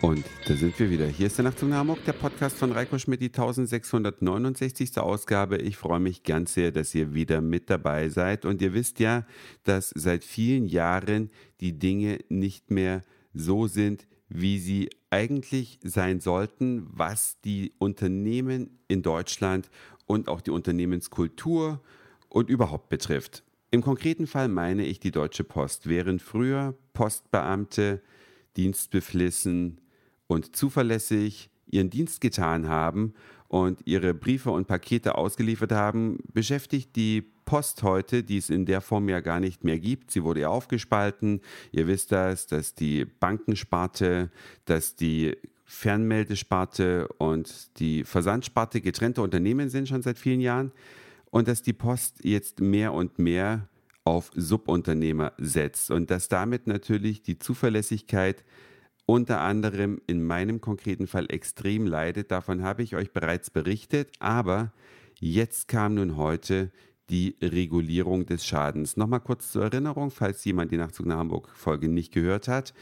Da sind wir wieder. Hier ist der Nachtzug nach Hamburg, der Podcast von Reiko Schmidt, die 1669. Ausgabe. Ich freue mich ganz sehr, dass ihr wieder mit dabei seid. Und ihr wisst ja, dass seit vielen Jahren die Dinge nicht mehr so sind, wie sie eigentlich sein sollten, was die Unternehmen in Deutschland und auch die Unternehmenskultur und überhaupt betrifft. Im konkreten Fall meine ich die Deutsche Post. Während früher Postbeamte dienstbeflissen und zuverlässig ihren Dienst getan haben und ihre Briefe und Pakete ausgeliefert haben, beschäftigt die Post heute, die es in der Form ja gar nicht mehr gibt. Sie wurde ja aufgespalten. Ihr wisst das, dass die Bankensparte, dass die Fernmeldesparte und die Versandsparte getrennte Unternehmen sind schon seit vielen Jahren und dass die Post jetzt mehr und mehr auf Subunternehmer setzt und dass damit natürlich die Zuverlässigkeit unter anderem in meinem konkreten Fall extrem leidet. Davon habe ich euch bereits berichtet, aber jetzt kam nun heute die Regulierung des Schadens. Nochmal kurz zur Erinnerung, falls jemand die Nachtzug nach Hamburg Folge nicht gehört hat.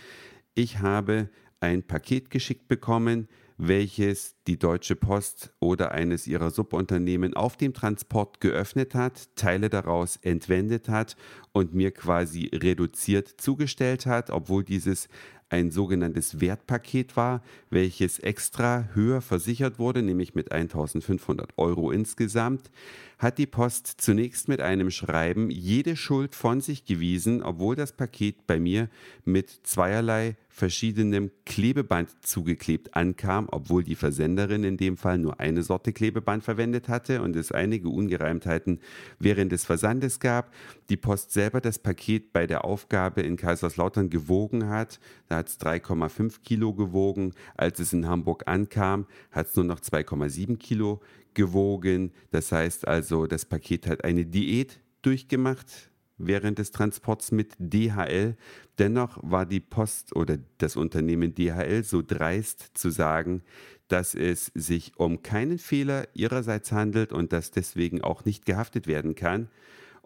Ich habe ein Paket geschickt bekommen, welches die Deutsche Post oder eines ihrer Subunternehmen auf dem Transport geöffnet hat, Teile daraus entwendet hat und mir quasi reduziert zugestellt hat, obwohl dieses ein sogenanntes Wertpaket war, welches extra höher versichert wurde, nämlich mit 1500 Euro insgesamt, hat die Post zunächst mit einem Schreiben jede Schuld von sich gewiesen, obwohl das Paket bei mir mit zweierlei verschiedenem Klebeband zugeklebt ankam, obwohl die Versenderin in dem Fall nur eine Sorte Klebeband verwendet hatte und es einige Ungereimtheiten während des Versandes gab. Die Post selber das Paket bei der Aufgabe in Kaiserslautern gewogen hat. Da hat es 3,5 Kilo gewogen. Als es in Hamburg ankam, hat es nur noch 2,7 Kilo gewogen. Das heißt also, das Paket hat eine Diät durchgemacht während des Transports mit DHL. Dennoch war die Post oder das Unternehmen DHL so dreist zu sagen, dass es sich um keinen Fehler ihrerseits handelt und dass deswegen auch nicht gehaftet werden kann.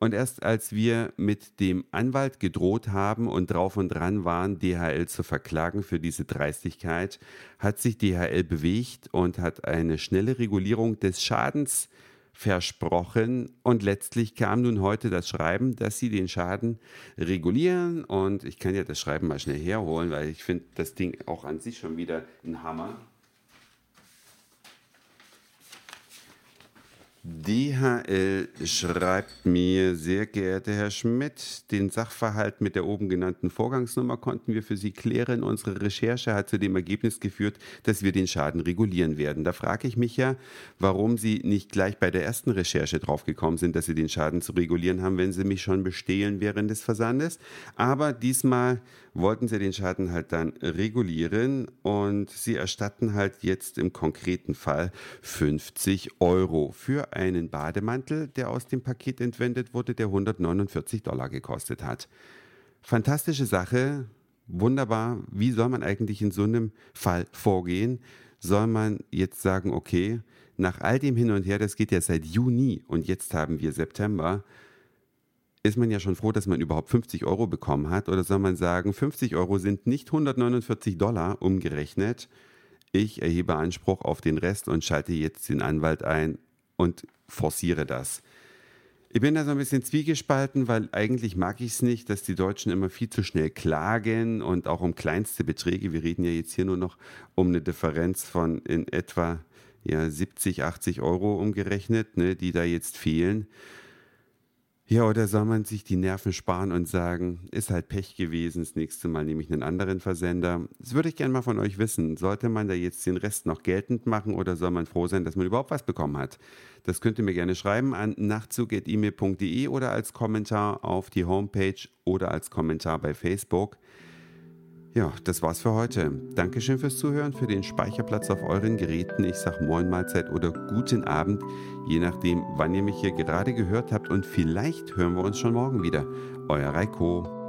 Und erst als wir mit dem Anwalt gedroht haben und drauf und dran waren, DHL zu verklagen für diese Dreistigkeit, hat sich DHL bewegt und hat eine schnelle Regulierung des Schadens versprochen und letztlich kam nun heute das Schreiben, dass sie den Schaden regulieren und ich kann ja das Schreiben mal schnell herholen, weil ich finde das Ding auch an sich schon wieder ein Hammer. DHL schreibt mir, sehr geehrter Herr Schmidt, den Sachverhalt mit der oben genannten Vorgangsnummer konnten wir für Sie klären. Unsere Recherche hat zu dem Ergebnis geführt, dass wir den Schaden regulieren werden. Da frage ich mich ja, warum Sie nicht gleich bei der ersten Recherche draufgekommen sind, dass Sie den Schaden zu regulieren haben, wenn Sie mich schon bestehlen während des Versandes. Aber diesmal wollten Sie den Schaden halt dann regulieren und Sie erstatten halt jetzt im konkreten Fall 50 Euro für einen Bademantel, der aus dem Paket entwendet wurde, der 149 Dollar gekostet hat. Fantastische Sache, wunderbar. Wie soll man eigentlich in so einem Fall vorgehen? Soll man jetzt sagen, okay, nach all dem Hin und Her, das geht ja seit Juni und jetzt haben wir September, ist man ja schon froh, dass man überhaupt 50 Euro bekommen hat? Oder soll man sagen, 50 Euro sind nicht 149 Dollar umgerechnet? Ich erhebe Anspruch auf den Rest und schalte jetzt den Anwalt ein und forciere das. Ich bin da so ein bisschen zwiegespalten, weil eigentlich mag ich es nicht, dass die Deutschen immer viel zu schnell klagen und auch um kleinste Beträge. Wir reden ja jetzt hier nur noch um eine Differenz von in etwa ja, 70, 80 Euro umgerechnet, ne, die da jetzt fehlen. Ja, oder soll man sich die Nerven sparen und sagen, ist halt Pech gewesen, das nächste Mal nehme ich einen anderen Versender. Das würde ich gerne mal von euch wissen. Sollte man da jetzt den Rest noch geltend machen oder soll man froh sein, dass man überhaupt was bekommen hat? Das könnt ihr mir gerne schreiben an nachtzug.email.de oder als Kommentar auf die Homepage oder als Kommentar bei Facebook. Ja, das war's für heute. Dankeschön fürs Zuhören, für den Speicherplatz auf euren Geräten. Ich sag Moin Mahlzeit oder guten Abend, je nachdem, wann ihr mich hier gerade gehört habt. Und vielleicht hören wir uns schon morgen wieder. Euer Reiko.